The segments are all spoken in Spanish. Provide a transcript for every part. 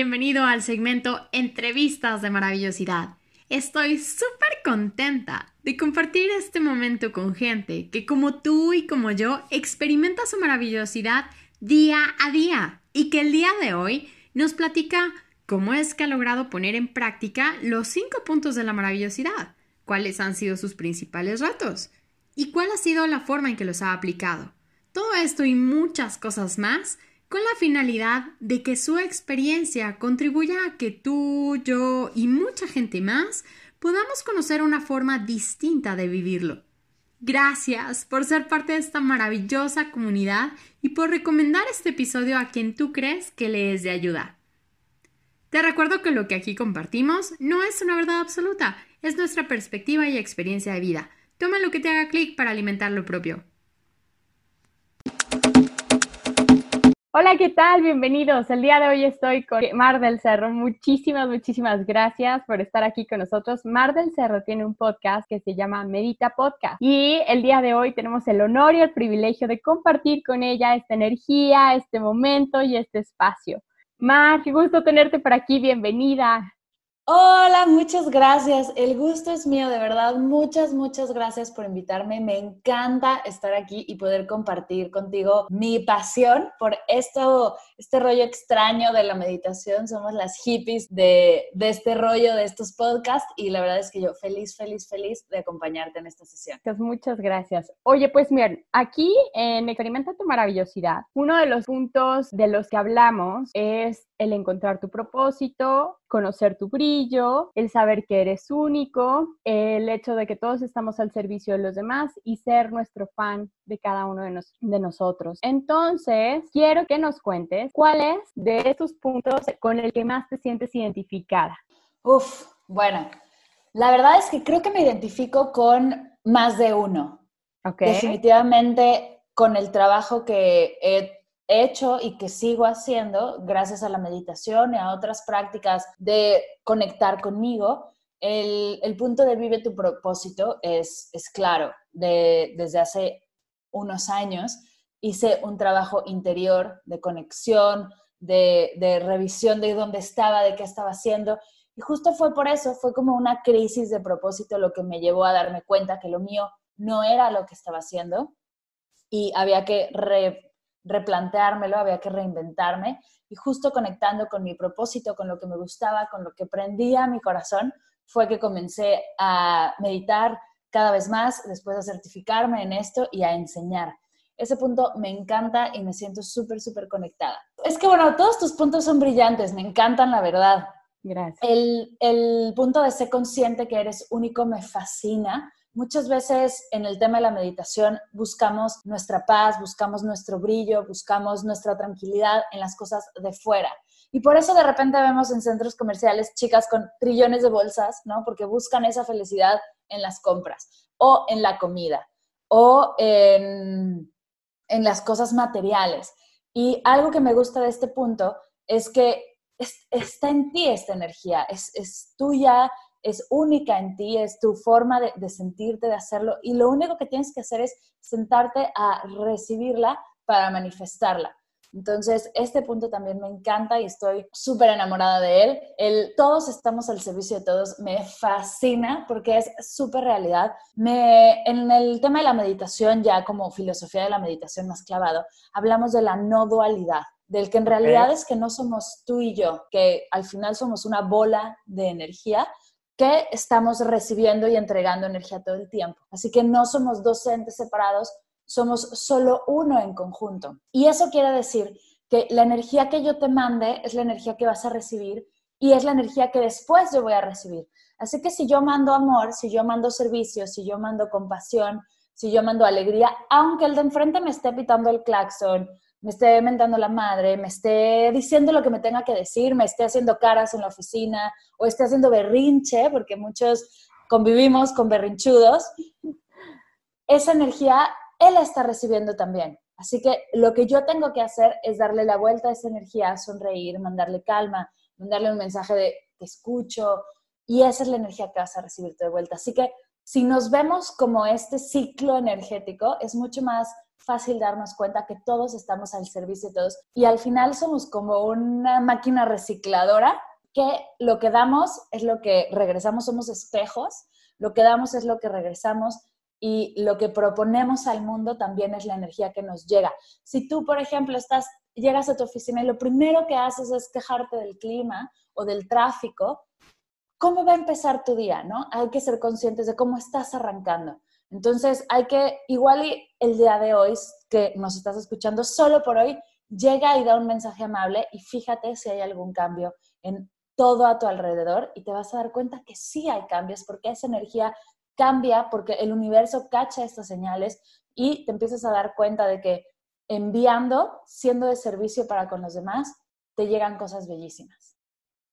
bienvenido al segmento Entrevistas de Maravillosidad. Estoy súper contenta de compartir este momento con gente que como tú y como yo experimenta su maravillosidad día a día y que el día de hoy nos platica cómo es que ha logrado poner en práctica los cinco puntos de la maravillosidad, cuáles han sido sus principales retos y cuál ha sido la forma en que los ha aplicado. Todo esto y muchas cosas más con la finalidad de que su experiencia contribuya a que tú, yo y mucha gente más podamos conocer una forma distinta de vivirlo. Gracias por ser parte de esta maravillosa comunidad y por recomendar este episodio a quien tú crees que le es de ayuda. Te recuerdo que lo que aquí compartimos no es una verdad absoluta, es nuestra perspectiva y experiencia de vida. Toma lo que te haga clic para alimentar lo propio. Hola, ¿qué tal? Bienvenidos. El día de hoy estoy con Mar del Cerro. Muchísimas, muchísimas gracias por estar aquí con nosotros. Mar del Cerro tiene un podcast que se llama Medita Podcast y el día de hoy tenemos el honor y el privilegio de compartir con ella esta energía, este momento y este espacio. Mar, qué gusto tenerte por aquí. Bienvenida. Hola, muchas gracias. El gusto es mío, de verdad. Muchas, muchas gracias por invitarme. Me encanta estar aquí y poder compartir contigo mi pasión por esto, este rollo extraño de la meditación. Somos las hippies de, de este rollo, de estos podcasts y la verdad es que yo feliz, feliz, feliz de acompañarte en esta sesión. Pues muchas gracias. Oye, pues miren, aquí en Experimenta tu Maravillosidad, uno de los puntos de los que hablamos es el encontrar tu propósito, conocer tu brillo, el saber que eres único, el hecho de que todos estamos al servicio de los demás y ser nuestro fan de cada uno de, de nosotros. Entonces, quiero que nos cuentes cuál es de estos puntos con el que más te sientes identificada. Uf, bueno, la verdad es que creo que me identifico con más de uno. Okay. Definitivamente con el trabajo que he hecho y que sigo haciendo gracias a la meditación y a otras prácticas de conectar conmigo, el, punto de vive tu propósito es, es claro. De, desde hace unos años hice un trabajo interior de conexión, de, de revisión de dónde estaba, de qué estaba haciendo. Y justo fue por eso, fue como una crisis de propósito lo que me llevó a darme cuenta que lo mío no era lo que estaba haciendo y había que re, replanteármelo, había que reinventarme y justo conectando con mi propósito, con lo que me gustaba, con lo que prendía mi corazón, fue que comencé a meditar cada vez más, después a certificarme en esto y a enseñar. Ese punto me encanta y me siento súper, súper conectada. Es que, bueno, todos tus puntos son brillantes, me encantan, la verdad. Gracias. El, el punto de ser consciente que eres único me fascina Muchas veces en el tema de la meditación buscamos nuestra paz, buscamos nuestro brillo, buscamos nuestra tranquilidad en las cosas de fuera. Y por eso de repente vemos en centros comerciales chicas con trillones de bolsas, ¿no? Porque buscan esa felicidad en las compras o en la comida o en, las cosas materiales. Y algo que me gusta de este punto es que está en ti esta energía, es, es tuya, es única en ti, es tu forma de, sentirte, de hacerlo, y lo único que tienes que hacer es sentarte a recibirla para manifestarla. Entonces, este punto también me encanta y estoy súper enamorada de él. El todos estamos al servicio de todos me fascina porque es súper realidad. Me, en el tema de la meditación, ya como filosofía de la meditación más clavado, hablamos de la no dualidad, del que en realidad es que no somos tú y yo, que al final somos una bola de energía que estamos recibiendo y entregando energía todo el tiempo. Así que no somos dos entes separados, somos solo uno en conjunto. Y eso quiere decir que la energía que yo te mande es la energía que vas a recibir y es la energía que después yo voy a recibir. Así que si yo mando amor, si yo mando servicio, si yo mando compasión, si yo mando alegría, aunque el de enfrente me esté pitando el claxon, me esté mentando la madre, me esté diciendo lo que me tenga que decir, me esté haciendo caras en la oficina o esté haciendo berrinche, porque muchos convivimos con berrinchudos, esa energía él la está recibiendo también. Así que lo que yo tengo que hacer es darle la vuelta a esa energía, sonreír, mandarle calma, mandarle un mensaje de te escucho, y esa es la energía que vas a recibir de vuelta. Así que si nos vemos como este ciclo energético, es mucho más fácil darnos cuenta que todos estamos al servicio de todos y al final somos como una máquina recicladora que lo que damos es lo que regresamos, somos espejos, lo que damos es lo que regresamos y lo que proponemos al mundo también es la energía que nos llega. Si tú, por ejemplo, estás, llegas a tu oficina y lo primero que haces es quejarte del clima o del tráfico, ¿cómo va a empezar tu día? ¿no? Hay que ser conscientes de cómo estás arrancando. Entonces, hay que, igual el día de hoy que nos estás escuchando, solo por hoy, llega y da un mensaje amable y fíjate si hay algún cambio en todo a tu alrededor y te vas a dar cuenta que sí hay cambios porque esa energía cambia, porque el universo cacha estas señales y te empiezas a dar cuenta de que enviando, siendo de servicio para con los demás, te llegan cosas bellísimas.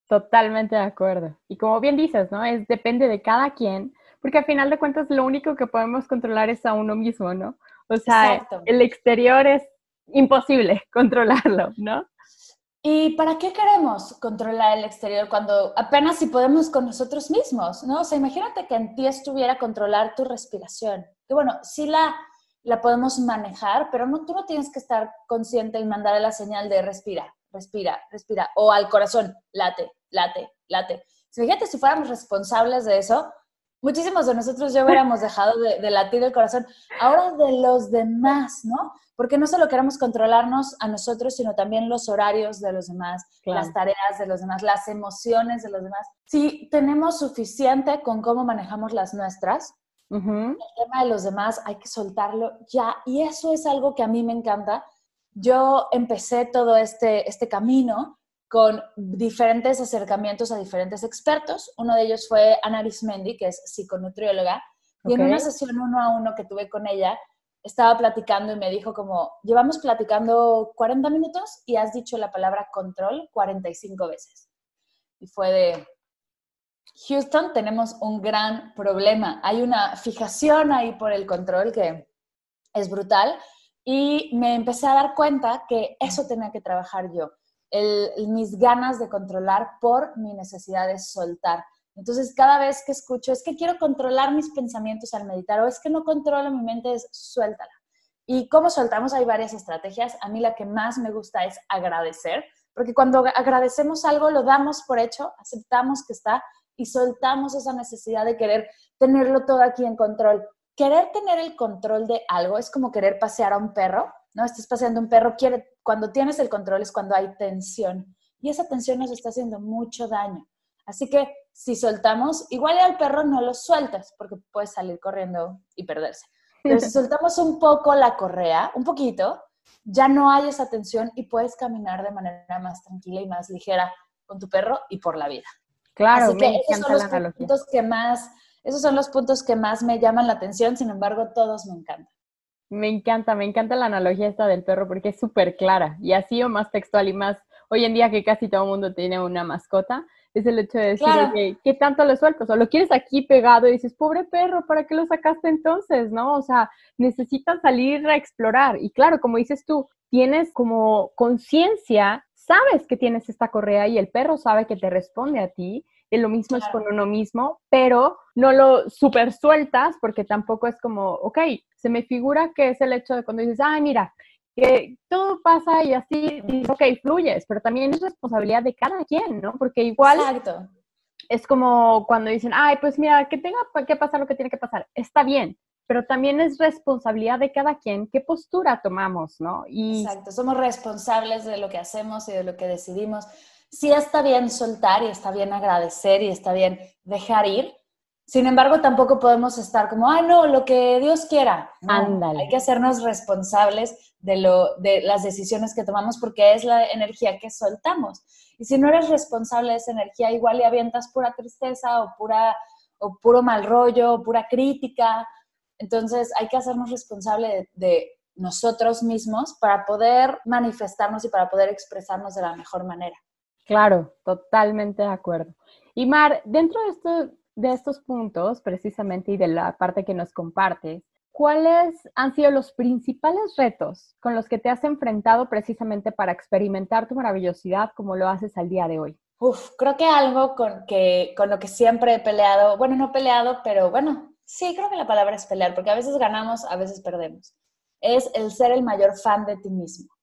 Totalmente de acuerdo. Y como bien dices, ¿no? Es depende de cada quien porque al final de cuentas lo único que podemos controlar es a uno mismo, ¿no? O sea, el exterior es imposible controlarlo, ¿no? ¿Y para qué queremos controlar el exterior cuando apenas si podemos con nosotros mismos, ¿no? O sea, imagínate que en ti estuviera controlar tu respiración. Que bueno, sí la, la podemos manejar, pero no, tú no tienes que estar consciente y mandarle la señal de respira, respira, respira, o al corazón, late, late, late. Fíjate, si fuéramos responsables de eso, muchísimos de nosotros ya hubiéramos dejado de, latir el corazón. Ahora de los demás, ¿no? Porque no solo queremos controlarnos a nosotros, sino también los horarios de los demás, las tareas de los demás, las emociones de los demás. Si tenemos suficiente con cómo manejamos las nuestras, el tema de los demás hay que soltarlo ya. Y eso es algo que a mí me encanta. Yo empecé todo este, este camino con diferentes acercamientos a diferentes expertos. Uno de ellos fue Ana Arismendi, que es psiconutrióloga, y en una sesión uno a uno que tuve con ella, estaba platicando y me dijo como, llevamos platicando 40 minutos y has dicho la palabra control 45 veces. Y fue de, Houston, tenemos un gran problema. Hay una fijación ahí por el control que es brutal y me empecé a dar cuenta que eso tenía que trabajar yo mis ganas de controlar por mi necesidad de soltar. Entonces, cada vez que escucho, es que quiero controlar mis pensamientos al meditar o es que no controlo mi mente, es suéltala. ¿Y cómo soltamos? Hay varias estrategias. A mí la que más me gusta es agradecer, porque cuando agradecemos algo lo damos por hecho, aceptamos que está y soltamos esa necesidad de querer tenerlo todo aquí en control. Querer tener el control de algo es como querer pasear a un perro ¿no? Estás paseando un perro, quiere, cuando tienes el control es cuando hay tensión y esa tensión nos está haciendo mucho daño. Así que si soltamos, igual al perro no lo sueltas porque puede salir corriendo y perderse. Pero si soltamos un poco la correa, un poquito, ya no hay esa tensión y puedes caminar de manera más tranquila y más ligera con tu perro y por la vida. Claro, Así que esos son los puntos que más, esos son los puntos que más me llaman la atención, sin embargo, todos me encantan. Me encanta, me encanta la analogía esta del perro porque es súper clara y así o más textual y más hoy en día que casi todo el mundo tiene una mascota, es el hecho de decir, que ¿qué tanto lo sueltas? O lo quieres aquí pegado y dices, pobre perro, ¿para qué lo sacaste entonces? ¿No? O sea, necesitas salir a explorar. Y claro, como dices tú, tienes como conciencia, sabes que tienes esta correa y el perro sabe que te responde a ti lo mismo es con uno mismo, pero no lo super sueltas porque tampoco es como, ok, se me figura que es el hecho de cuando dices, ay, mira, que todo pasa y así, dices, ok, fluyes, pero también es responsabilidad de cada quien, ¿no? Porque igual Exacto. es como cuando dicen, ay, pues mira, que tenga que pasar lo que tiene que pasar, está bien, pero también es responsabilidad de cada quien qué postura tomamos, ¿no? Y... Exacto, somos responsables de lo que hacemos y de lo que decidimos sí está bien soltar y está bien agradecer y está bien dejar ir. Sin embargo, tampoco podemos estar como, ah, no, lo que Dios quiera. Ándale. Hay que hacernos responsables de, lo, de las decisiones que tomamos porque es la energía que soltamos. Y si no eres responsable de esa energía, igual le avientas pura tristeza o, pura, o puro mal rollo o pura crítica. Entonces hay que hacernos responsables de nosotros mismos para poder manifestarnos y para poder expresarnos de la mejor manera. Claro, totalmente de acuerdo. Y Mar, dentro de, esto, de estos puntos, precisamente, y de la parte que nos compartes, ¿cuáles han sido los principales retos con los que te has enfrentado precisamente para experimentar tu maravillosidad como lo haces al día de hoy? Uf, creo que algo con, que, con lo que siempre he peleado, bueno, no peleado, pero bueno, sí, creo que la palabra es pelear, porque a veces ganamos, a veces perdemos. es el ser el mayor fan de ti mismo.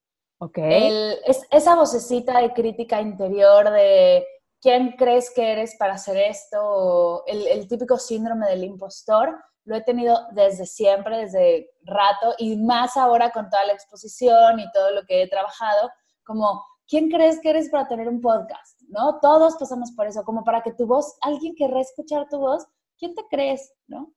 Ok. es, esa vocecita de crítica interior de quién crees que eres para hacer esto, el, el típico síndrome del impostor, lo he tenido desde siempre, desde rato, y más ahora con toda la exposición y todo lo que he trabajado, como, ¿quién crees que eres para tener un podcast? ¿No? Todos pasamos por eso, como para que tu voz, alguien querrá escuchar tu voz, ¿quién te crees? ¿No?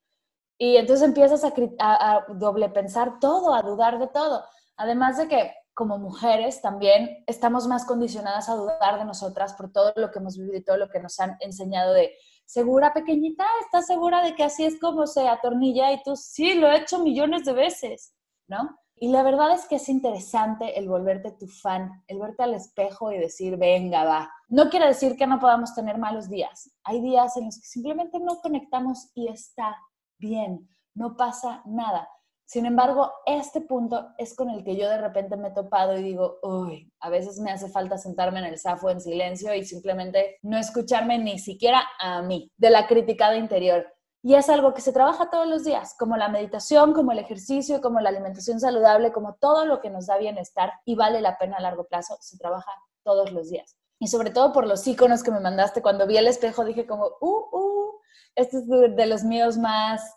Y entonces empiezas a, a, doble pensar todo, a dudar de todo. Además de que como mujeres también estamos más condicionadas a dudar de nosotras por todo lo que hemos vivido y todo lo que nos han enseñado de segura pequeñita, ¿estás segura de que así es como se atornilla? Y tú, sí, lo he hecho millones de veces, ¿no? Y la verdad es que es interesante el volverte tu fan, el verte al espejo y decir, venga, va. No quiere decir que no podamos tener malos días. Hay días en los que simplemente no conectamos y está bien, no pasa nada. Sin embargo, este punto es con el que yo de repente me he topado y digo, uy, a veces me hace falta sentarme en el safo en silencio y simplemente no escucharme ni siquiera a mí, de la crítica de interior. Y es algo que se trabaja todos los días, como la meditación, como el ejercicio, como la alimentación saludable, como todo lo que nos da bienestar y vale la pena a largo plazo, se trabaja todos los días. Y sobre todo por los iconos que me mandaste, cuando vi el espejo dije como, uh, uh, este es de los míos más,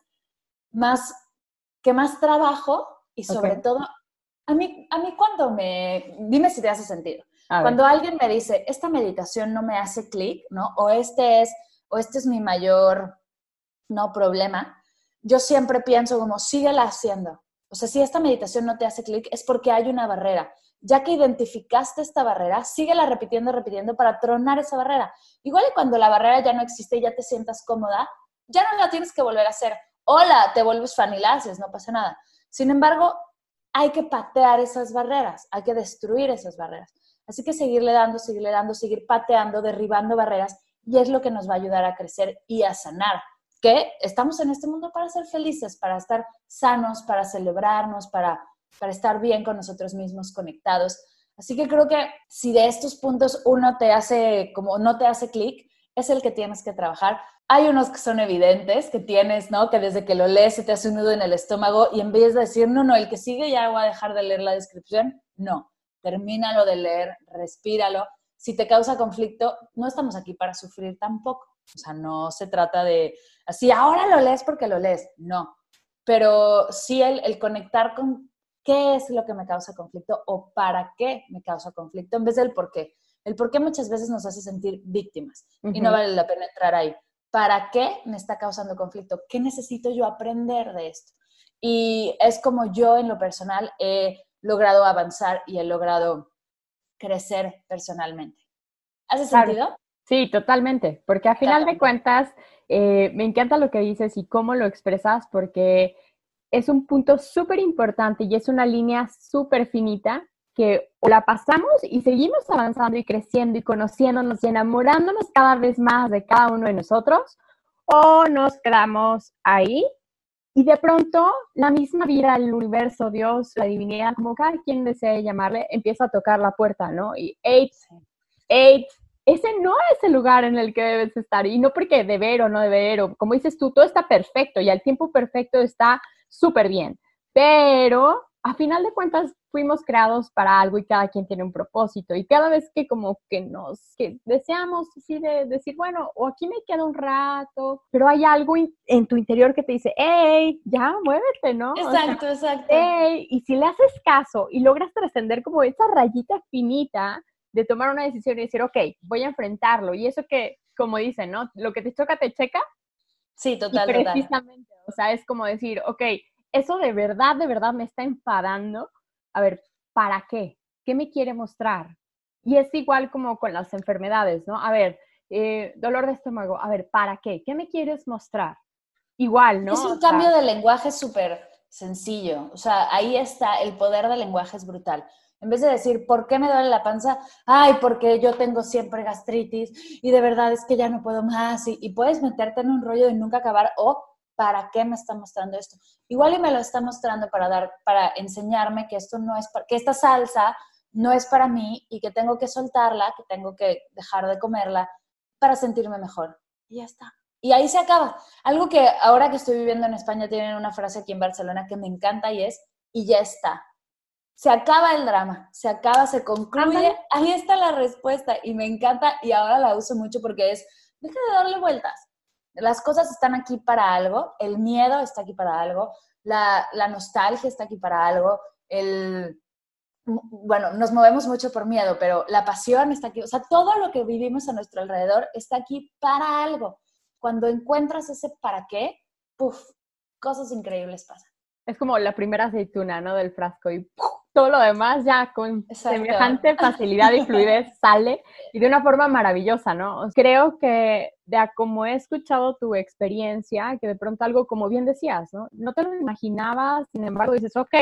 más que más trabajo y sobre todo, a mí, a mí cuando me, dime si te hace sentido, cuando alguien me dice, esta meditación no me hace clic, ¿no? O este es, o este es mi mayor, no, problema, yo siempre pienso como, síguela haciendo. O sea, si esta meditación no te hace clic, es porque hay una barrera. Ya que identificaste esta barrera, síguela repitiendo, repitiendo para tronar esa barrera. Igual y cuando la barrera ya no existe y ya te sientas cómoda, ya no la tienes que volver a hacer hola, te vuelves fan no pasa nada. Sin embargo, hay que patear esas barreras, hay que destruir esas barreras. Así que seguirle dando, seguirle dando, seguir pateando, derribando barreras y es lo que nos va a ayudar a crecer y a sanar. Que estamos en este mundo para ser felices, para estar sanos, para celebrarnos, para, para estar bien con nosotros mismos, conectados. Así que creo que si de estos puntos uno te hace como no te hace clic, es el que tienes que trabajar. Hay unos que son evidentes, que tienes, ¿no? Que desde que lo lees se te hace un nudo en el estómago y en vez de decir, no, no, el que sigue ya voy a dejar de leer la descripción, no, termínalo de leer, respíralo. Si te causa conflicto, no estamos aquí para sufrir tampoco. O sea, no se trata de, así, ahora lo lees porque lo lees, no. Pero sí el, el conectar con qué es lo que me causa conflicto o para qué me causa conflicto en vez del por qué. El por qué muchas veces nos hace sentir víctimas y no vale la pena entrar ahí. ¿Para qué me está causando conflicto? ¿Qué necesito yo aprender de esto? Y es como yo en lo personal he logrado avanzar y he logrado crecer personalmente. ¿Hace sentido? Sí, totalmente, porque a final de cuentas eh, me encanta lo que dices y cómo lo expresas porque es un punto súper importante y es una línea súper finita que la pasamos y seguimos avanzando y creciendo y conociéndonos y enamorándonos cada vez más de cada uno de nosotros, o nos quedamos ahí y de pronto la misma vida, el universo, Dios, la divinidad, como cada quien desee llamarle, empieza a tocar la puerta, ¿no? Y eight, eight, ese no es el lugar en el que debes estar. Y no porque deber o no deber, o como dices tú, todo está perfecto y al tiempo perfecto está súper bien. Pero a final de cuentas fuimos creados para algo y cada quien tiene un propósito. Y cada vez que como que nos que deseamos así de decir, bueno, o aquí me quedo un rato, pero hay algo en tu interior que te dice, hey, ya muévete, ¿no? Exacto, exacto. Hey, y si le haces caso y logras trascender como esa rayita finita de tomar una decisión y decir, ok, voy a enfrentarlo. Y eso que, como dicen, ¿no? Lo que te choca, te checa. Sí, total, precisamente, o sea, es como decir, ok, eso de verdad, de verdad me está enfadando. A ver, ¿para qué? ¿Qué me quiere mostrar? Y es igual como con las enfermedades, ¿no? A ver, eh, dolor de estómago, a ver, ¿para qué? ¿Qué me quieres mostrar? Igual, ¿no? Es un cambio de lenguaje súper sencillo. O sea, ahí está, el poder del lenguaje es brutal. En vez de decir, ¿por qué me duele la panza? Ay, porque yo tengo siempre gastritis y de verdad es que ya no puedo más. Y, y puedes meterte en un rollo de nunca acabar o ¿para qué me está mostrando esto? Igual y me lo está mostrando para dar, para enseñarme que esto no es, que esta salsa no es para mí y que tengo que soltarla, que tengo que dejar de comerla para sentirme mejor. Y ya está. Y ahí se acaba. Algo que ahora que estoy viviendo en España tienen una frase aquí en Barcelona que me encanta y es, y ya está. Se acaba el drama, se acaba, se concluye. Ahí está la respuesta y me encanta y ahora la uso mucho porque es, deja de darle vueltas. Las cosas están aquí para algo, el miedo está aquí para algo, la, la nostalgia está aquí para algo, el, bueno, nos movemos mucho por miedo, pero la pasión está aquí, o sea, todo lo que vivimos a nuestro alrededor está aquí para algo. Cuando encuentras ese para qué, puff, cosas increíbles pasan. Es como la primera aceituna, ¿no? Del frasco y todo lo demás ya con semejante facilidad y fluidez sale y de una forma maravillosa, ¿no? Creo que de a como he escuchado tu experiencia, que de pronto algo como bien decías, ¿no? No te lo imaginabas, sin embargo dices, ok,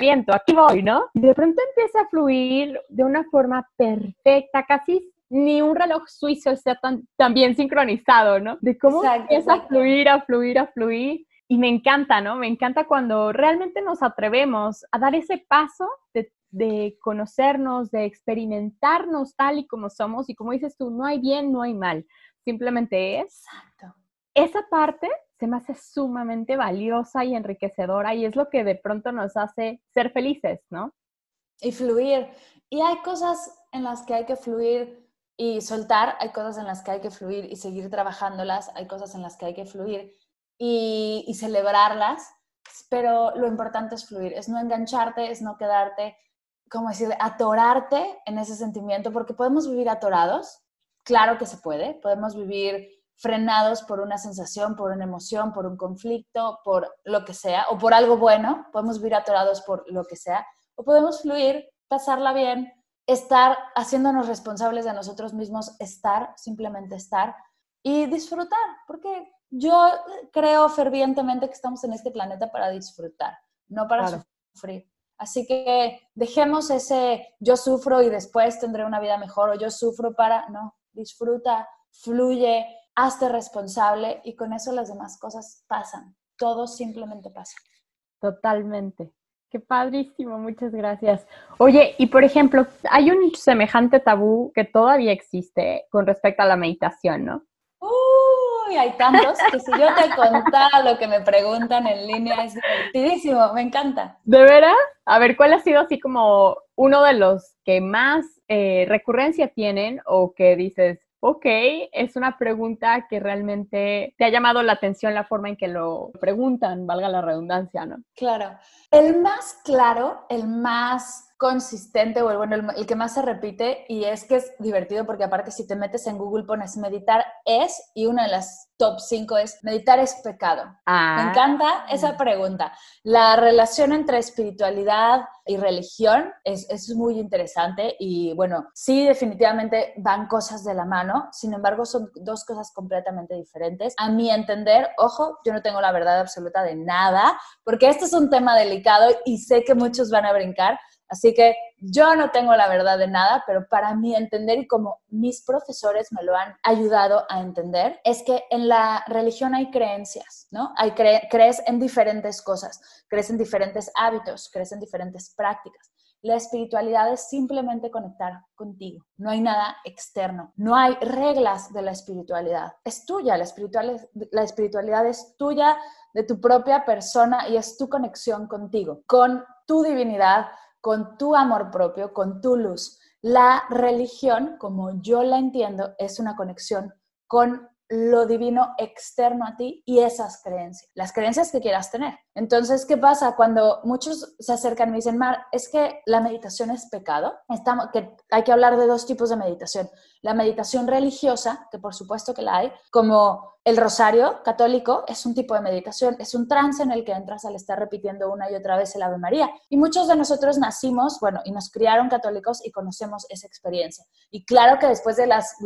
viento, aquí voy, ¿no? Y de pronto empieza a fluir de una forma perfecta, casi ni un reloj suizo está tan, tan bien sincronizado, ¿no? De cómo empieza a fluir, a fluir, a fluir. Y me encanta, ¿no? Me encanta cuando realmente nos atrevemos a dar ese paso de, de conocernos, de experimentarnos tal y como somos. Y como dices tú, no hay bien, no hay mal. Simplemente es. Exacto. Esa parte se me hace sumamente valiosa y enriquecedora y es lo que de pronto nos hace ser felices, ¿no? Y fluir. Y hay cosas en las que hay que fluir y soltar, hay cosas en las que hay que fluir y seguir trabajándolas, hay cosas en las que hay que fluir y, celebrarlas, pero lo importante es fluir, es no engancharte, es no quedarte, como decir, atorarte en ese sentimiento, porque podemos vivir atorados, claro que se puede, podemos vivir frenados por una sensación, por una emoción, por un conflicto, por lo que sea, o por algo bueno, podemos vivir atorados por lo que sea, o podemos fluir, pasarla bien, estar haciéndonos responsables de nosotros mismos, estar, simplemente estar y disfrutar, porque yo creo fervientemente que estamos en este planeta para disfrutar, no para sufrir. Así que dejemos ese yo sufro y después tendré una vida mejor o yo sufro para, no, disfruta, fluye, hazte responsable y con eso las demás cosas pasan. Todo simplemente pasa. Totalmente. Qué padrísimo, muchas gracias. Oye, y por ejemplo, hay un semejante tabú que todavía existe con respecto a la meditación, ¿no? Hay tantos que si yo te contara lo que me preguntan en línea es divertidísimo, me encanta. ¿De veras? A ver, ¿cuál ha sido así como uno de los que más eh, recurrencia tienen o que dices, Ok, es una pregunta que realmente te ha llamado la atención la forma en que lo preguntan, valga la redundancia, ¿no? Claro. El más claro, el más consistente o el, bueno, el, que más se repite y es que es divertido porque aparte si te metes en Google pones meditar es y una de las top 5 es meditar es pecado. Me ah. encanta esa pregunta. La relación entre espiritualidad y religión es, es muy interesante y bueno, sí definitivamente van cosas de la mano, sin embargo son dos cosas completamente diferentes. A mi entender, ojo, yo no tengo la verdad absoluta de nada porque este es un tema delicado y sé que muchos van a brincar, Así que yo no tengo la verdad de nada, pero para mí entender y como mis profesores me lo han ayudado a entender, es que en la religión hay creencias, ¿no? Hay crees en diferentes cosas, crees en diferentes hábitos, crees en diferentes prácticas. La espiritualidad es simplemente conectar contigo. No hay nada externo. No hay reglas de la espiritualidad. Es tuya. La espiritualidad, la espiritualidad es tuya, de tu propia persona y es tu conexión contigo, con tu divinidad, con tu amor propio, con tu luz. La religión, como yo la entiendo, es una conexión con lo divino externo a ti y esas creencias, las creencias que quieras tener. Entonces, ¿qué pasa cuando muchos se acercan y me dicen, Mar, es que la meditación es pecado? Estamos, que hay que hablar de dos tipos de meditación. La meditación religiosa, que por supuesto que la hay, como el rosario católico es un tipo de meditación, es un trance en el que entras al estar repitiendo una y otra vez el Ave María. Y muchos de nosotros nacimos, bueno, y nos criaron católicos y conocemos esa experiencia. Y claro que después de las,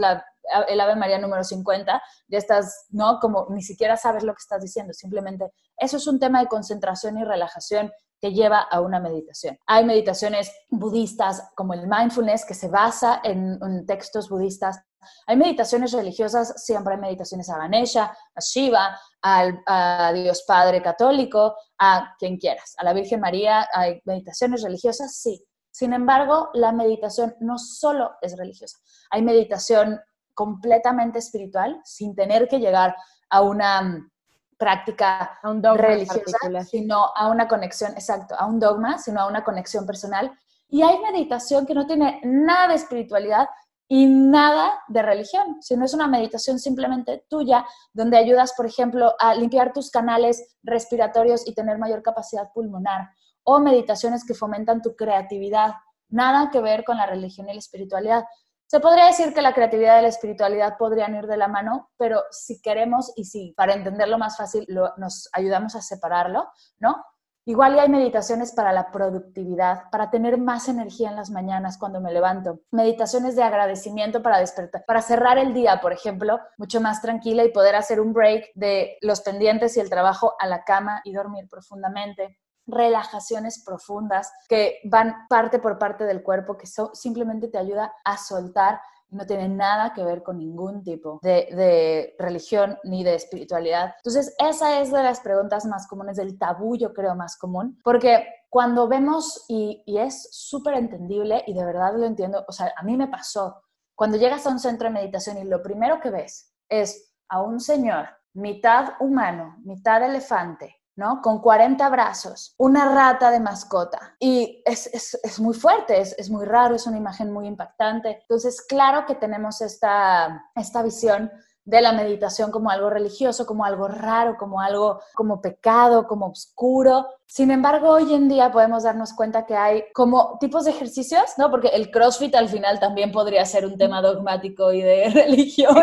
el Ave María número 50, ya estás, ¿no? Como ni siquiera sabes lo que estás diciendo, simplemente eso es un tema de concentración y relajación que lleva a una meditación. Hay meditaciones budistas como el mindfulness que se basa en, textos budistas. Hay meditaciones religiosas, siempre hay meditaciones a Ganesha, a Shiva, al, a Dios Padre católico, a quien quieras. A la Virgen María hay meditaciones religiosas, sí. Sin embargo, la meditación no solo es religiosa. Hay meditación completamente espiritual sin tener que llegar a una práctica religiosa, sino a una conexión, exacto, a un dogma, sino a una conexión personal. Y hay meditación que no tiene nada de espiritualidad y nada de religión, sino es una meditación simplemente tuya, donde ayudas, por ejemplo, a limpiar tus canales respiratorios y tener mayor capacidad pulmonar, o meditaciones que fomentan tu creatividad, nada que ver con la religión y la espiritualidad. Se podría decir que la creatividad y la espiritualidad podrían ir de la mano, pero si queremos y si para entenderlo más fácil nos ayudamos a separarlo, ¿no? Igual y hay meditaciones para la productividad, para tener más energía en las mañanas cuando me levanto. Meditaciones de agradecimiento para despertar, para cerrar el día, por ejemplo, mucho más tranquila y poder hacer un break de los pendientes y el trabajo a la cama y dormir profundamente relajaciones profundas que van parte por parte del cuerpo, que simplemente te ayuda a soltar no tiene nada que ver con ningún tipo de, religión ni de espiritualidad. Entonces, esa es de las preguntas más comunes, del tabú, yo creo, más común, porque cuando vemos, y, y es súper entendible y de verdad lo entiendo, o sea, a mí me pasó, cuando llegas a un centro de meditación y lo primero que ves es a un señor mitad humano, mitad elefante, ¿no? Con 40 brazos, una rata de mascota. Y es, es, muy fuerte, es, es, muy raro, es una imagen muy impactante. Entonces, claro que tenemos esta, esta visión de la meditación como algo religioso, como algo raro, como algo como pecado, como oscuro. Sin embargo, hoy en día podemos darnos cuenta que hay como tipos de ejercicios, ¿no? Porque el CrossFit al final también podría ser un tema dogmático y de religión,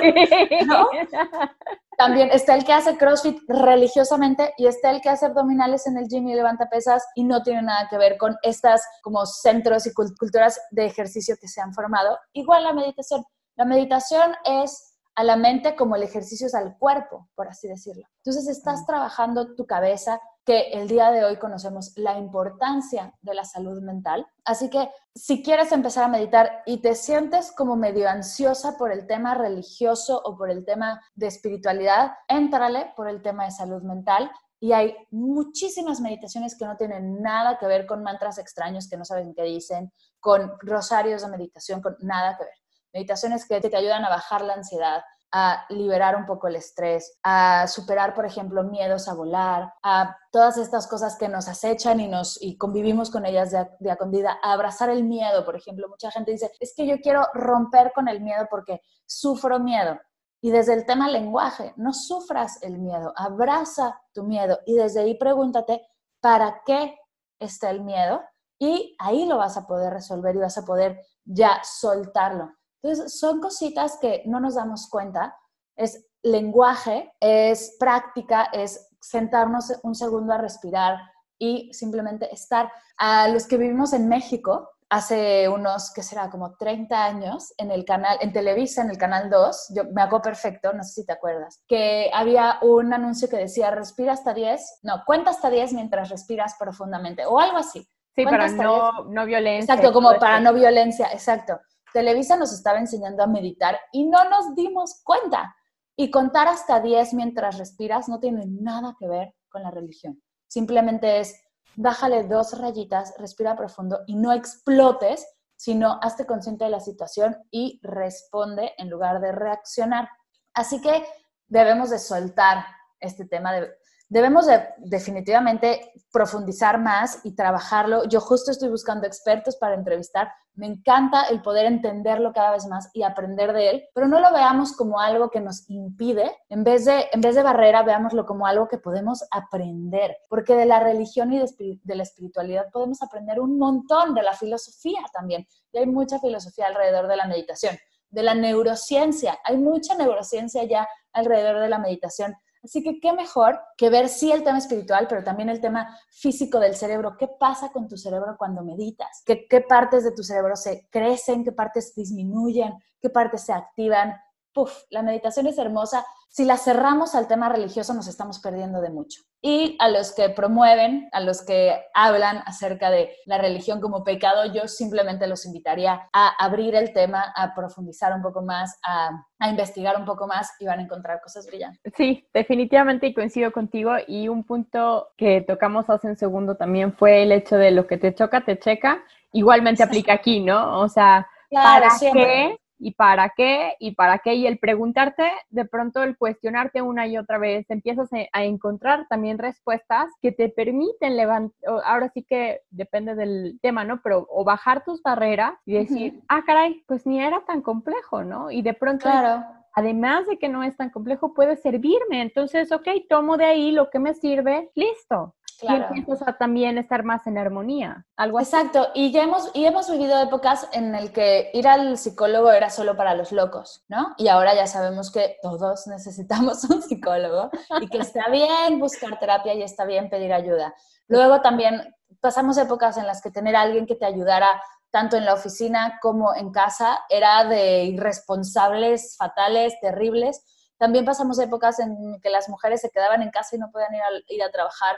¿no? También está el que hace CrossFit religiosamente y está el que hace abdominales en el gym y levanta pesas y no tiene nada que ver con estas como centros y culturas de ejercicio que se han formado. Igual la meditación. La meditación es a la mente como el ejercicio es al cuerpo, por así decirlo. Entonces estás trabajando tu cabeza, que el día de hoy conocemos la importancia de la salud mental. Así que si quieres empezar a meditar y te sientes como medio ansiosa por el tema religioso o por el tema de espiritualidad, éntrale por el tema de salud mental. Y hay muchísimas meditaciones que no tienen nada que ver con mantras extraños que no saben qué dicen, con rosarios de meditación, con nada que ver. Meditaciones que te ayudan a bajar la ansiedad, a liberar un poco el estrés, a superar, por ejemplo, miedos a volar, a todas estas cosas que nos acechan y, nos, y convivimos con ellas de, de a a abrazar el miedo, por ejemplo. Mucha gente dice, es que yo quiero romper con el miedo porque sufro miedo. Y desde el tema lenguaje, no sufras el miedo, abraza tu miedo y desde ahí pregúntate, ¿para qué está el miedo? Y ahí lo vas a poder resolver y vas a poder ya soltarlo. Entonces, son cositas que no nos damos cuenta. Es lenguaje, es práctica, es sentarnos un segundo a respirar y simplemente estar. A los que vivimos en México, hace unos, ¿qué será? Como 30 años, en el canal, en Televisa, en el canal 2, yo me hago perfecto, no sé si te acuerdas, que había un anuncio que decía, respira hasta 10, no, cuenta hasta 10 mientras respiras profundamente, o algo así. Sí, para no, no violencia. Exacto, como para no violencia, exacto. Televisa nos estaba enseñando a meditar y no nos dimos cuenta. Y contar hasta 10 mientras respiras no tiene nada que ver con la religión. Simplemente es, bájale dos rayitas, respira profundo y no explotes, sino hazte consciente de la situación y responde en lugar de reaccionar. Así que debemos de soltar este tema de debemos definitivamente profundizar más y trabajarlo. Yo justo estoy buscando expertos para entrevistar. Me encanta el poder entenderlo cada vez más y aprender de él, pero no lo veamos como algo que nos impide. En vez de, en vez de barrera, veámoslo como algo que podemos aprender, porque de la religión y de, de la espiritualidad podemos aprender un montón, de la filosofía también. Y hay mucha filosofía alrededor de la meditación, de la neurociencia. Hay mucha neurociencia ya alrededor de la meditación Así que qué mejor que ver sí el tema espiritual, pero también el tema físico del cerebro. ¿Qué pasa con tu cerebro cuando meditas? ¿Qué, qué partes de tu cerebro se crecen? ¿Qué partes disminuyen? ¿Qué partes se activan? Puf, la meditación es hermosa si la cerramos al tema religioso nos estamos perdiendo de mucho. Y a los que promueven, a los que hablan acerca de la religión como pecado, yo simplemente los invitaría a abrir el tema, a profundizar un poco más, a, investigar un poco más y van a encontrar cosas brillantes. Sí, definitivamente coincido contigo. Y un punto que tocamos hace un segundo también fue el hecho de lo que te choca, te checa. Igualmente aplica aquí, ¿no? O sea, ¿para qué y para qué y para qué y el preguntarte, de pronto el cuestionarte una y otra vez, empiezas a encontrar también respuestas que te permiten levantar, ahora sí que depende del tema, ¿no? Pero o bajar tus barreras y decir, ah, caray, pues ni era tan complejo, ¿no? Y de pronto... Claro además de que no es tan complejo, puede servirme. Entonces, ok, tomo de ahí lo que me sirve, listo. Claro. Y empiezas a también estar más en armonía. Algo Exacto. Y ya hemos, y hemos vivido épocas en el que ir al psicólogo era solo para los locos, ¿no? Y ahora ya sabemos que todos necesitamos un psicólogo y que está bien buscar terapia y está bien pedir ayuda. Luego también pasamos épocas en las que tener a alguien que te ayudara tanto en la oficina como en casa era de irresponsables, fatales, terribles. También pasamos épocas en que las mujeres se quedaban en casa y no podían ir a, ir a trabajar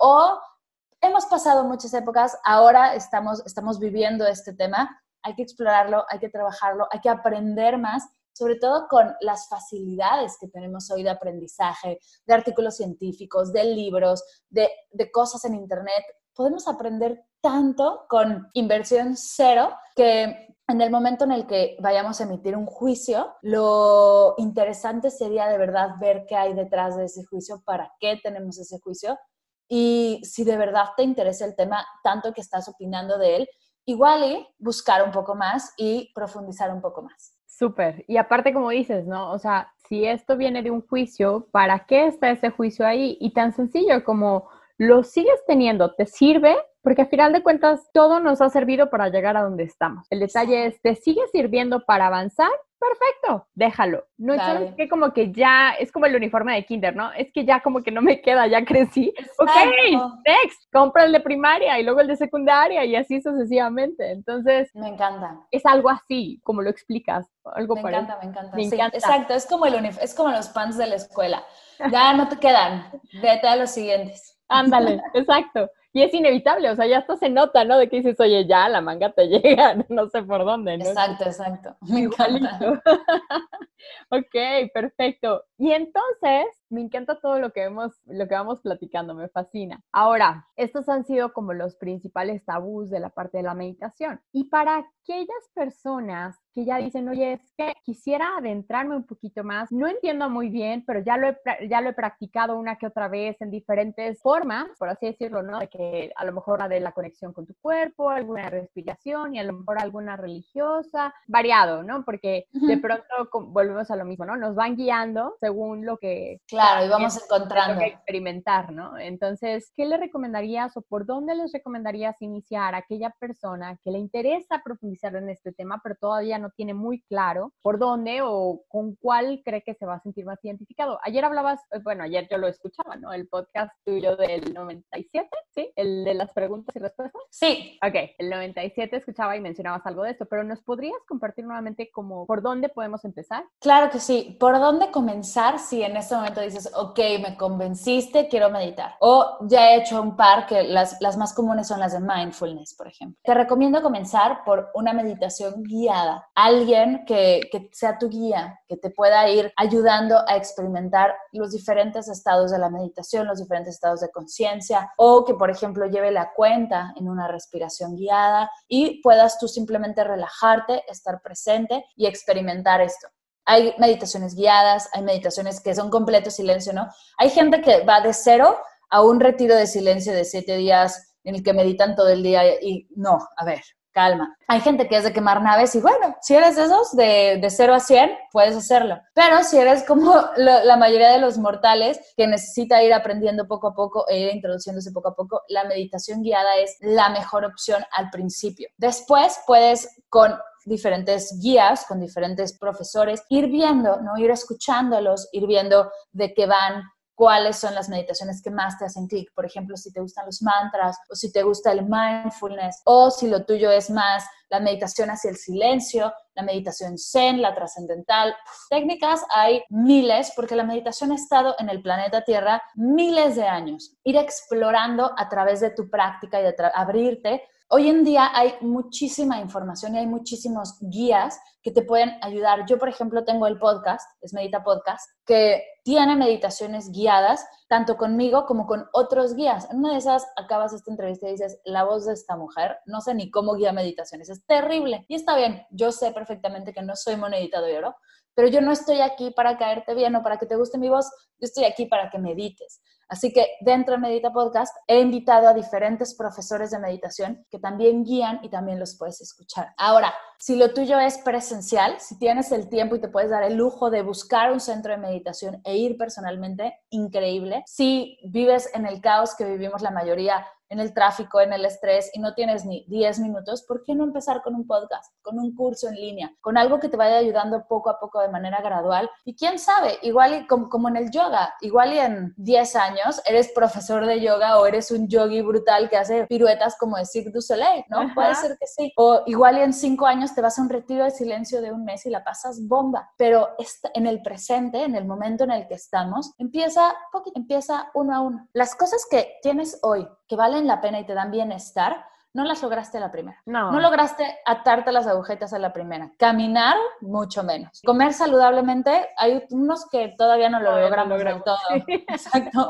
o hemos pasado muchas épocas, ahora estamos, estamos viviendo este tema, hay que explorarlo, hay que trabajarlo, hay que aprender más, sobre todo con las facilidades que tenemos hoy de aprendizaje, de artículos científicos, de libros, de, de cosas en Internet. Podemos aprender tanto con inversión cero que en el momento en el que vayamos a emitir un juicio, lo interesante sería de verdad ver qué hay detrás de ese juicio, para qué tenemos ese juicio y si de verdad te interesa el tema tanto que estás opinando de él, igual y buscar un poco más y profundizar un poco más. Súper. Y aparte, como dices, ¿no? O sea, si esto viene de un juicio, ¿para qué está ese juicio ahí? Y tan sencillo como lo sigues teniendo, ¿te sirve? Porque al final de cuentas todo nos ha servido para llegar a donde estamos. El detalle es, ¿te sigue sirviendo para avanzar? perfecto, déjalo. No es que como que ya, es como el uniforme de kinder, ¿no? Es que ya como que no me queda, ya crecí. Ok, next, compra el de primaria y luego el de secundaria y así sucesivamente. Entonces, me encanta. Es algo así, como lo explicas. Algo me encanta, me encanta. Me encanta. Exacto, es como, el es como los pants de la escuela. Ya no te quedan, vete a los siguientes. Ándale, exacto. Y es inevitable, o sea, ya esto se nota, ¿no? De que dices, oye, ya la manga te llega, no sé por dónde, ¿no? Exacto, exacto. Me encanta. ok, perfecto. Y entonces, me encanta todo lo que hemos, lo que vamos platicando, me fascina. Ahora, estos han sido como los principales tabús de la parte de la meditación. Y para aquellas personas que ya dicen, oye, es que quisiera adentrarme un poquito más, no entiendo muy bien, pero ya lo he, ya lo he practicado una que otra vez en diferentes formas, por así decirlo, ¿no? De que a lo mejor la de la conexión con tu cuerpo, alguna respiración y a lo mejor alguna religiosa, variado, ¿no? Porque de pronto volvemos a lo mismo, ¿no? Nos van guiando según lo que... Claro, y vamos encontrando. Que experimentar, ¿no? Entonces, ¿qué le recomendarías o por dónde les recomendarías iniciar a aquella persona que le interesa profundizar en este tema, pero todavía no tiene muy claro por dónde o con cuál cree que se va a sentir más identificado. Ayer hablabas, eh, bueno, ayer yo lo escuchaba, ¿no? El podcast tuyo del 97, ¿sí? El de las preguntas y respuestas. Sí. Ok, el 97 escuchaba y mencionabas algo de esto, pero ¿nos podrías compartir nuevamente como por dónde podemos empezar? Claro que sí. ¿Por dónde comenzar si en este momento dices, ok, me convenciste, quiero meditar? O ya he hecho un par que las, las más comunes son las de mindfulness, por ejemplo. Te recomiendo comenzar por una meditación guiada alguien que, sea tu guía, que te pueda ir ayudando a experimentar los diferentes estados de la meditación, los diferentes estados de conciencia, o que, por ejemplo, lleve la cuenta en una respiración guiada y puedas tú simplemente relajarte, estar presente y experimentar esto. Hay meditaciones guiadas, hay meditaciones que son completo silencio, ¿no? Hay gente que va de cero a un retiro de silencio de siete días en el que meditan todo el día y no, a ver, calma. Hay gente que es de quemar naves y bueno, si eres de esos, de, de 0 a 100, puedes hacerlo. Pero si eres como la mayoría de los mortales que necesita ir aprendiendo poco a poco e ir introduciéndose poco a poco, la meditación guiada es la mejor opción al principio. Después puedes con diferentes guías, con diferentes profesores, ir viendo, ¿no? Ir escuchándolos, ir viendo de qué van, cuáles son las meditaciones que más te hacen clic. Por ejemplo, si te gustan los mantras o si te gusta el mindfulness o si lo tuyo es más la meditación hacia el silencio, la meditación zen, la trascendental. Técnicas hay miles porque la meditación ha estado en el planeta Tierra miles de años. Ir explorando a través de tu práctica y de abrirte Hoy en día hay muchísima información y hay muchísimos guías que te pueden ayudar. Yo, por ejemplo, tengo el podcast, es Medita Podcast, que tiene meditaciones guiadas, tanto conmigo como con otros guías. En una de esas acabas esta entrevista y dices, la voz de esta mujer, no sé ni cómo guía meditaciones, es terrible. Y está bien, yo sé perfectamente que no soy monedita de oro, pero yo no estoy aquí para caerte bien o para que te guste mi voz, yo estoy aquí para que medites. Así que dentro de Medita Podcast he invitado a diferentes profesores de meditación que también guían y también los puedes escuchar. Ahora, si lo tuyo es presencial, si tienes el tiempo y te puedes dar el lujo de buscar un centro de meditación e ir personalmente, increíble. Si vives en el caos que vivimos la mayoría, en el tráfico, en el estrés y no tienes ni 10 minutos, ¿por qué no empezar con un podcast, con un curso en línea, con algo que te vaya ayudando poco a poco de manera gradual? Y quién sabe, igual y como, en el yoga, igual y en 10 años eres profesor de yoga o eres un yogi brutal que hace piruetas como de Cirque du Soleil, ¿no? Puede ser que sí. O igual y en 5 años te vas a un retiro de silencio de un mes y la pasas bomba. Pero en el presente, en el momento en el que estamos, empieza, empieza uno a uno. Las cosas que tienes hoy, que valen la pena y te dan bienestar, no las lograste a la primera. No. No lograste atarte las agujetas a la primera. Caminar, mucho menos. Comer saludablemente, hay unos que todavía no lo logramos del todo. Exacto.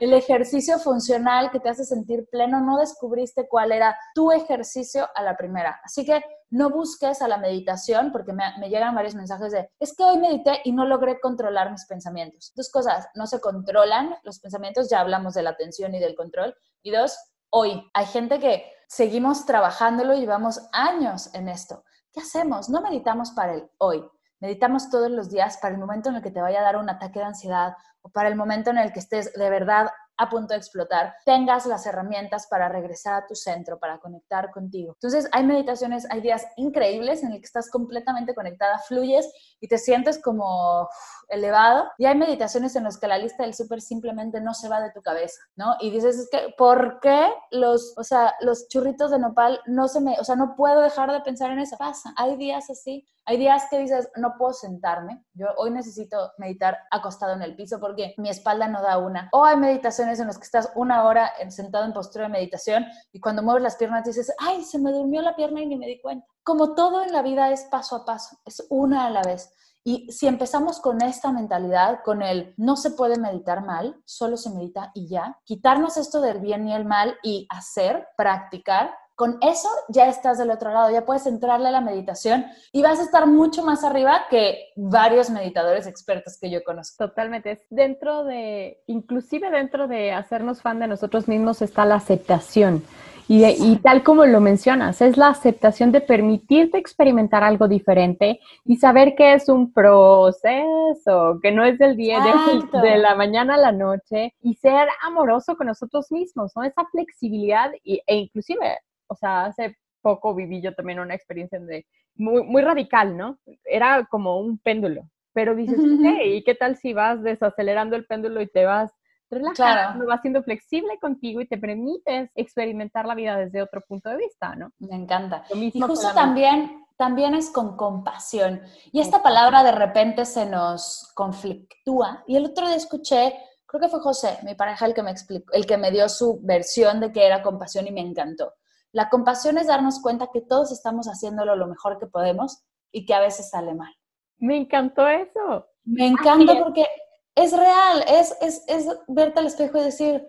El ejercicio funcional que te hace sentir pleno, no descubriste cuál era tu ejercicio a la primera. Así que no busques a la meditación, porque me, llegan varios mensajes de, es que hoy medité y no logré controlar mis pensamientos. Dos cosas, no se controlan los pensamientos, ya hablamos de la atención y del control. Y dos, hoy. Hay gente que seguimos trabajándolo llevamos años en esto. ¿Qué hacemos? No meditamos para el hoy. Meditamos todos los días para el momento en el que te vaya a dar un ataque de ansiedad o para el momento en el que estés de verdad a punto de explotar, tengas las herramientas para regresar a tu centro, para conectar contigo. Entonces, hay meditaciones, hay días increíbles en el que estás completamente conectada, fluyes y te sientes como elevado. Y hay meditaciones en las que la lista del súper simplemente no se va de tu cabeza, ¿no? Y dices, es que, ¿por qué los, o sea, los churritos de nopal no se me, o sea, no puedo dejar de pensar en eso? Pasa, hay días así. Hay días que dices, no puedo sentarme. Yo hoy necesito meditar acostado en el piso porque mi espalda no da una. O hay meditaciones en las que estás una hora sentado en postura de meditación y cuando mueves las piernas dices, ay, se me durmió la pierna y ni me di cuenta. Como todo en la vida es paso a paso, es una a la vez. Y si empezamos con esta mentalidad, con el no se puede meditar mal, solo se medita y ya, quitarnos esto del bien y el mal y hacer, practicar, con eso ya estás del otro lado, ya puedes entrarle a la meditación y vas a estar mucho más arriba que varios meditadores expertos que yo conozco. Totalmente. Dentro de, inclusive dentro de hacernos fan de nosotros mismos está la aceptación. Y, tal como lo mencionas, es la aceptación de permitirte experimentar algo diferente y saber que es un proceso, que no es del día de, de, la mañana a la noche y ser amoroso con nosotros mismos, ¿no? Esa flexibilidad e inclusive o sea, hace poco viví yo también una experiencia de, muy, muy radical, ¿no? Era como un péndulo, pero dices, ¿y qué tal si vas desacelerando el péndulo y te vas relajando, vas siendo flexible contigo y te permites experimentar la vida desde otro punto de vista, ¿no? Me encanta. y justo también, también es con compasión. Y esta palabra de repente se nos conflictúa. Y el otro día escuché, creo que fue José, mi pareja, el que me explicó, el que me dio su versión de que era compasión y me encantó. La compasión es darnos cuenta que todos estamos haciéndolo lo mejor que podemos y que a veces sale mal. Me encantó eso. Me encanta porque es real, es, es, es verte al espejo y decir,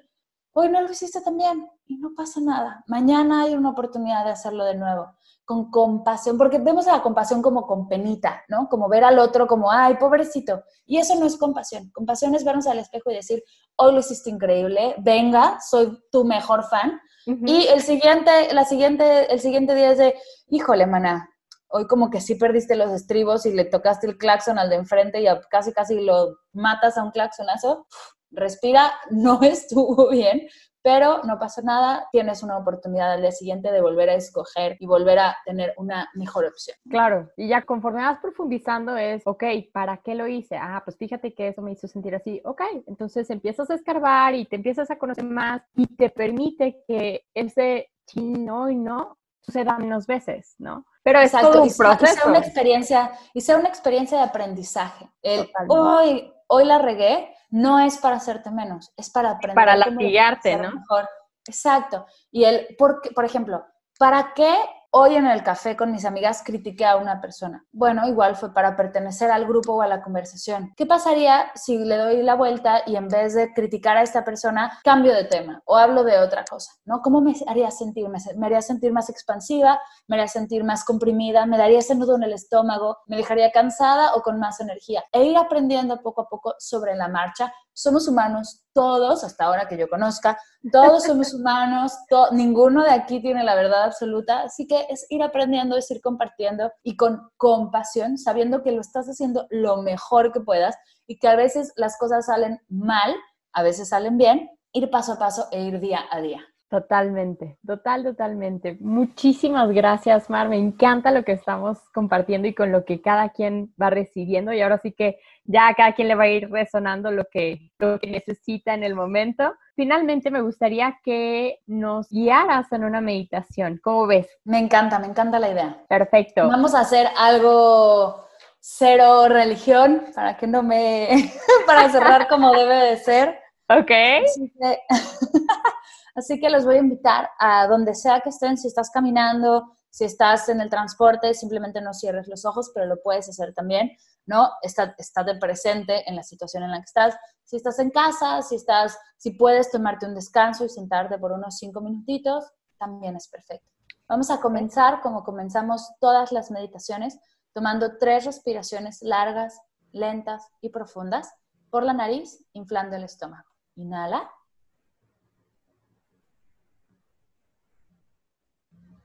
hoy no lo hiciste tan bien y no pasa nada. Mañana hay una oportunidad de hacerlo de nuevo, con compasión, porque vemos a la compasión como con penita, ¿no? Como ver al otro como, ay, pobrecito. Y eso no es compasión. Compasión es vernos al espejo y decir, hoy lo hiciste increíble, venga, soy tu mejor fan, y el siguiente, la siguiente, el siguiente día es de, híjole, maná, hoy como que sí perdiste los estribos y le tocaste el claxon al de enfrente y casi casi lo matas a un claxonazo. Respira, no estuvo bien, pero no pasa nada, tienes una oportunidad al día siguiente de volver a escoger y volver a tener una mejor opción. Claro, y ya conforme vas profundizando es, ok, ¿para qué lo hice? Ah, pues fíjate que eso me hizo sentir así, ok, entonces empiezas a escarbar y te empiezas a conocer más y te permite que ese chino y no suceda menos veces, ¿no? Pero es todo un proceso. Y sea una experiencia, y sea una experiencia de aprendizaje. El, hoy, hoy la regué, no es para hacerte menos, es para aprender. Para latigarte, ¿no? Mejor. Exacto. Y el, por, por ejemplo, ¿para qué hoy en el café con mis amigas critiqué a una persona. Bueno, igual fue para pertenecer al grupo o a la conversación. ¿Qué pasaría si le doy la vuelta y en vez de criticar a esta persona, cambio de tema o hablo de otra cosa? ¿no? ¿Cómo me haría sentir? ¿Me, haría sentir más expansiva? ¿Me haría sentir más comprimida? ¿Me daría ese nudo en el estómago? ¿Me dejaría cansada o con más energía? E ir aprendiendo poco a poco sobre la marcha somos humanos todos, hasta ahora que yo conozca, todos somos humanos, ninguno de aquí tiene la verdad absoluta, así que es ir aprendiendo, es ir compartiendo y con compasión, sabiendo que lo estás haciendo lo mejor que puedas y que a veces las cosas salen mal, a veces salen bien, ir paso a paso e ir día a día. Totalmente, total, totalmente. Muchísimas gracias, Mar. Me encanta lo que estamos compartiendo y con lo que cada quien va recibiendo. Y ahora sí que ya a cada quien le va a ir resonando lo que, lo que necesita en el momento. Finalmente, me gustaría que nos guiaras en una meditación. ¿Cómo ves? Me encanta, me encanta la idea. Perfecto. Vamos a hacer algo cero religión para que no me. para cerrar como debe de ser. Ok. Así que los voy a invitar a donde sea que estén, si estás caminando, si estás en el transporte, simplemente no cierres los ojos, pero lo puedes hacer también, ¿no? Estate presente en la situación en la que estás. Si estás en casa, si estás, si puedes tomarte un descanso y sentarte por unos cinco minutitos, también es perfecto. Vamos a comenzar como comenzamos todas las meditaciones, tomando tres respiraciones largas, lentas y profundas por la nariz, inflando el estómago. Inhala.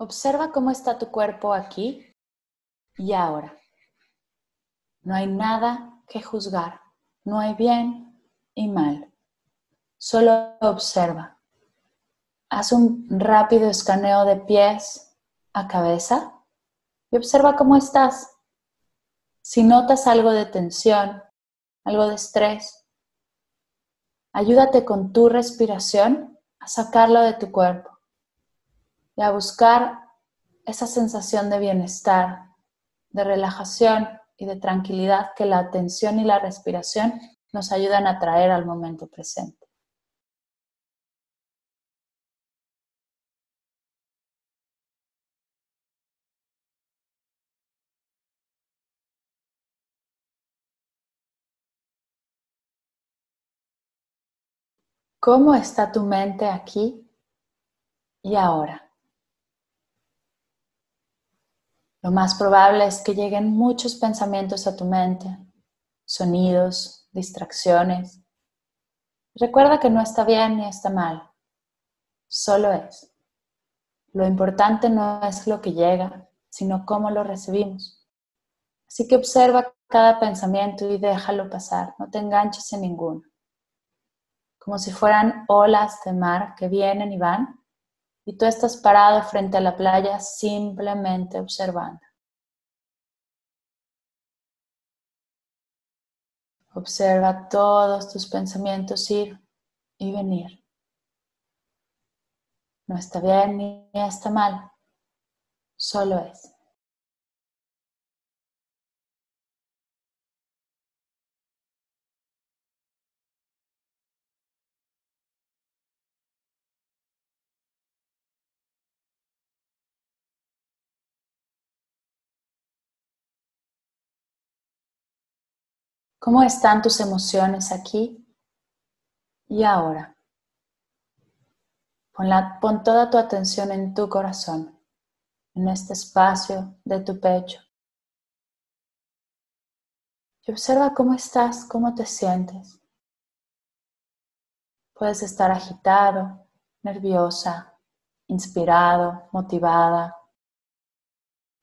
Observa cómo está tu cuerpo aquí y ahora. No hay nada que juzgar, no hay bien y mal. Solo observa. Haz un rápido escaneo de pies a cabeza y observa cómo estás. Si notas algo de tensión, algo de estrés, ayúdate con tu respiración a sacarlo de tu cuerpo y a buscar esa sensación de bienestar, de relajación y de tranquilidad que la atención y la respiración nos ayudan a traer al momento presente. ¿Cómo está tu mente aquí y ahora? Lo más probable es que lleguen muchos pensamientos a tu mente, sonidos, distracciones. Recuerda que no está bien ni está mal, solo es. Lo importante no es lo que llega, sino cómo lo recibimos. Así que observa cada pensamiento y déjalo pasar, no te enganches en ninguno. Como si fueran olas de mar que vienen y van, y tú estás parado frente a la playa simplemente observando. Observa todos tus pensamientos ir y venir. No está bien ni está mal, solo es. ¿Cómo están tus emociones aquí y ahora? Pon, toda tu atención en tu corazón, en este espacio de tu pecho. Y observa cómo estás, cómo te sientes. Puedes estar agitado, nerviosa, inspirado, motivada.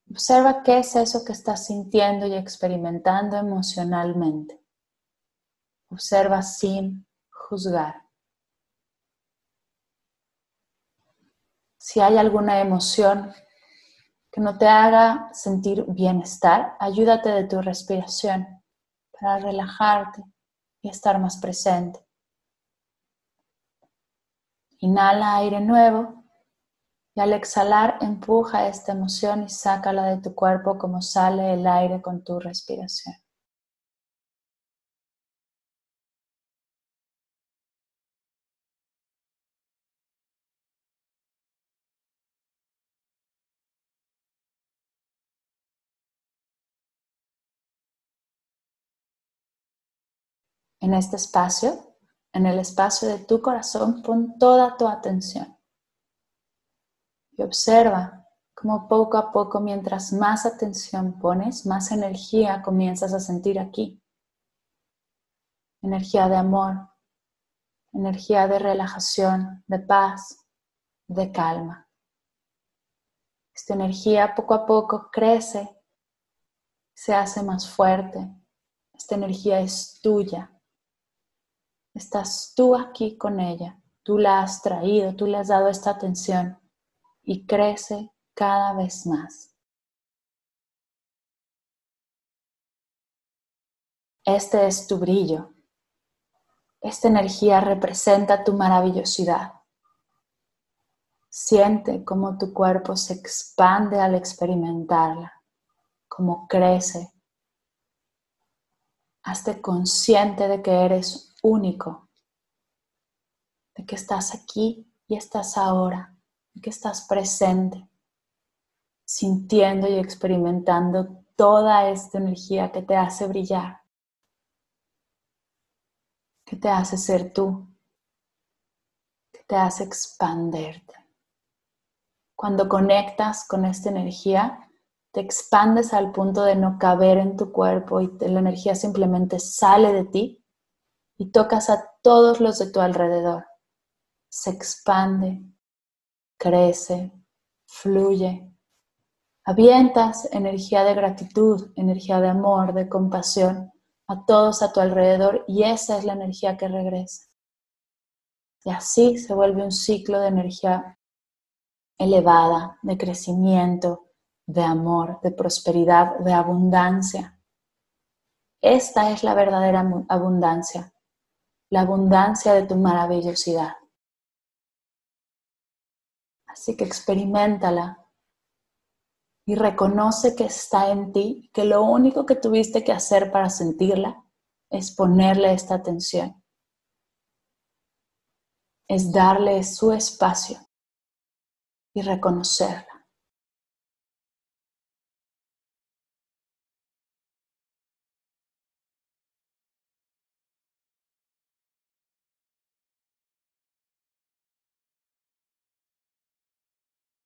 Observa qué es eso que estás sintiendo y experimentando emocionalmente. Observa sin juzgar. Si hay alguna emoción que no te haga sentir bienestar, ayúdate de tu respiración para relajarte y estar más presente. Inhala aire nuevo y al exhalar empuja esta emoción y sácala de tu cuerpo como sale el aire con tu respiración. En este espacio, en el espacio de tu corazón, pon toda tu atención. Y observa cómo poco a poco, mientras más atención pones, más energía comienzas a sentir aquí. Energía de amor, energía de relajación, de paz, de calma. Esta energía poco a poco crece, se hace más fuerte. Esta energía es tuya. Estás tú aquí con ella, tú la has traído, tú le has dado esta atención y crece cada vez más. Este es tu brillo. Esta energía representa tu maravillosidad. Siente cómo tu cuerpo se expande al experimentarla, cómo crece. Hazte consciente de que eres único, de que estás aquí y estás ahora, que estás presente, sintiendo y experimentando toda esta energía que te hace brillar, que te hace ser tú, que te hace expanderte. Cuando conectas con esta energía, te expandes al punto de no caber en tu cuerpo y la energía simplemente sale de ti y tocas a todos los de tu alrededor. Se expande, crece, fluye. Avientas energía de gratitud, energía de amor, de compasión a todos a tu alrededor y esa es la energía que regresa. Y así se vuelve un ciclo de energía elevada, de crecimiento, de amor, de prosperidad, de abundancia. Esta es la verdadera abundancia, la abundancia de tu maravillosidad. Así que experimentala y reconoce que está en ti, que lo único que tuviste que hacer para sentirla es ponerle esta atención, es darle su espacio y reconocerla.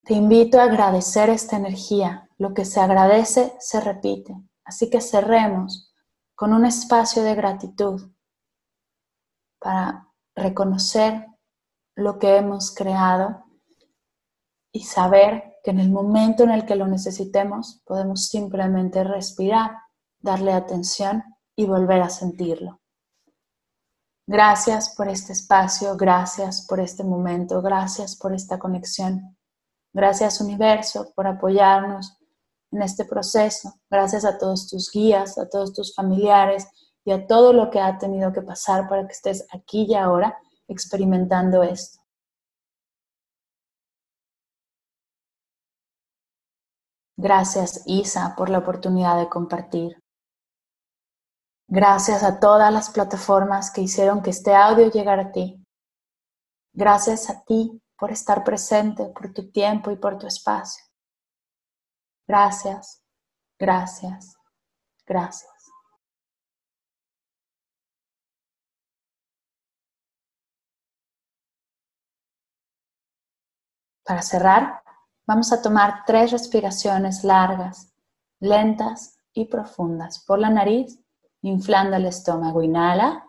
Te invito a agradecer esta energía. Lo que se agradece se repite. Así que cerremos con un espacio de gratitud para reconocer lo que hemos creado y saber que en el momento en el que lo necesitemos podemos simplemente respirar, darle atención y volver a sentirlo. Gracias por este espacio, gracias por este momento, gracias por esta conexión. Gracias universo por apoyarnos en este proceso. Gracias a todos tus guías, a todos tus familiares y a todo lo que ha tenido que pasar para que estés aquí y ahora experimentando esto. Gracias Isa por la oportunidad de compartir. Gracias a todas las plataformas que hicieron que este audio llegara a ti. Gracias a ti por estar presente, por tu tiempo y por tu espacio. Gracias, gracias, gracias. Para cerrar, vamos a tomar tres respiraciones largas, lentas y profundas por la nariz, inflando el estómago. Inhala.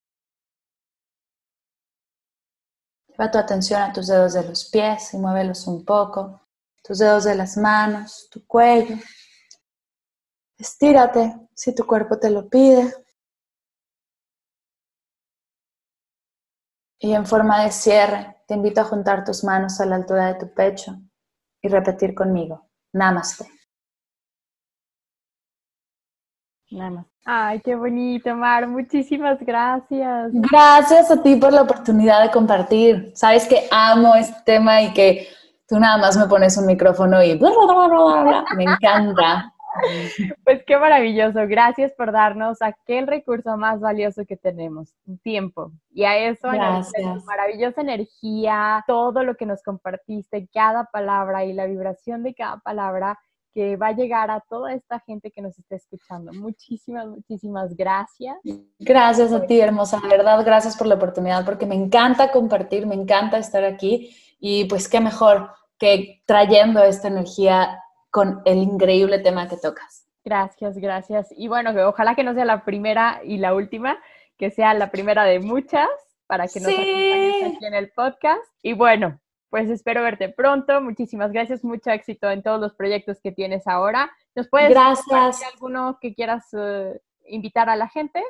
Lleva tu atención a tus dedos de los pies y muévelos un poco. Tus dedos de las manos, tu cuello. Estírate si tu cuerpo te lo pide. Y en forma de cierre, te invito a juntar tus manos a la altura de tu pecho y repetir conmigo. Namaste. Namaste. Ay, qué bonito, Mar. Muchísimas gracias. Gracias a ti por la oportunidad de compartir. Sabes que amo este tema y que tú nada más me pones un micrófono y bla, bla, bla, bla, Me encanta. Pues qué maravilloso. Gracias por darnos aquel recurso más valioso que tenemos, tiempo. Y a eso, Gracias. maravillosa energía, todo lo que nos compartiste, cada palabra y la vibración de cada palabra que va a llegar a toda esta gente que nos está escuchando. Muchísimas, muchísimas gracias. Gracias a ti, hermosa. De verdad, gracias por la oportunidad, porque me encanta compartir, me encanta estar aquí y pues qué mejor que trayendo esta energía con el increíble tema que tocas. Gracias, gracias. Y bueno, ojalá que no sea la primera y la última, que sea la primera de muchas para que nos acompañes aquí en el podcast. Y bueno, pues espero verte pronto. Muchísimas gracias, mucho éxito en todos los proyectos que tienes ahora. ¿Nos puedes gracias. alguno que quieras eh, invitar a la gente?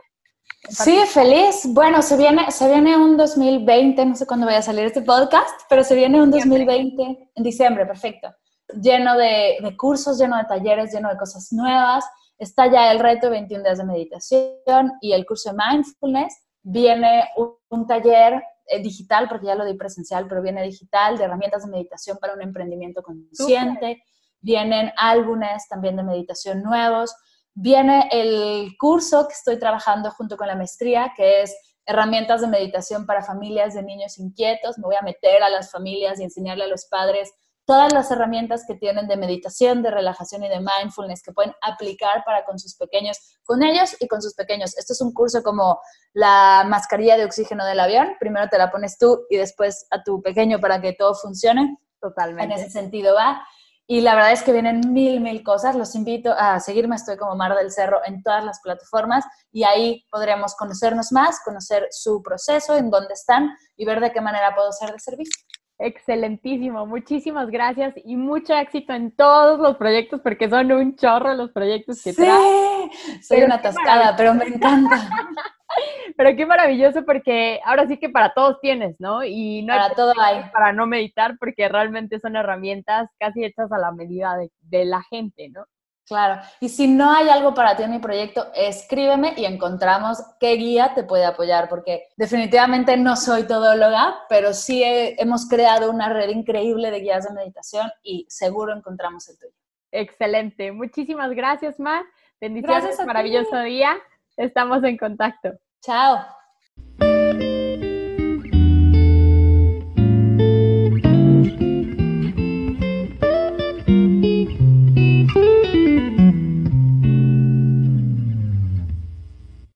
Sí, feliz. Bueno, se viene, se viene un 2020, no sé cuándo vaya a salir este podcast, pero se viene un 2020 en diciembre, perfecto. Lleno de, de cursos, lleno de talleres, lleno de cosas nuevas. Está ya el reto de 21 días de meditación y el curso de mindfulness. Viene un, un taller digital, porque ya lo di presencial, pero viene digital, de herramientas de meditación para un emprendimiento consciente. Vienen álbumes también de meditación nuevos. Viene el curso que estoy trabajando junto con la maestría, que es herramientas de meditación para familias de niños inquietos. Me voy a meter a las familias y enseñarle a los padres todas las herramientas que tienen de meditación, de relajación y de mindfulness que pueden aplicar para con sus pequeños, con ellos y con sus pequeños. Esto es un curso como la mascarilla de oxígeno del avión. Primero te la pones tú y después a tu pequeño para que todo funcione. Totalmente. En ese sentido va. Y la verdad es que vienen mil, mil cosas. Los invito a seguirme. Estoy como Mar del Cerro en todas las plataformas y ahí podremos conocernos más, conocer su proceso, en dónde están y ver de qué manera puedo ser de servicio. Excelentísimo, muchísimas gracias y mucho éxito en todos los proyectos porque son un chorro los proyectos que sí, Soy una atascada, pero me encanta. pero qué maravilloso porque ahora sí que para todos tienes, ¿no? Y no para todo hay. Para no meditar porque realmente son herramientas casi hechas a la medida de la gente, ¿no? Claro, y si no hay algo para ti en mi proyecto, escríbeme y encontramos qué guía te puede apoyar, porque definitivamente no soy todóloga, pero sí hemos creado una red increíble de guías de meditación y seguro encontramos el tuyo. Excelente, muchísimas gracias, Mar. Bendiciones, maravilloso día. Estamos en contacto. Chao.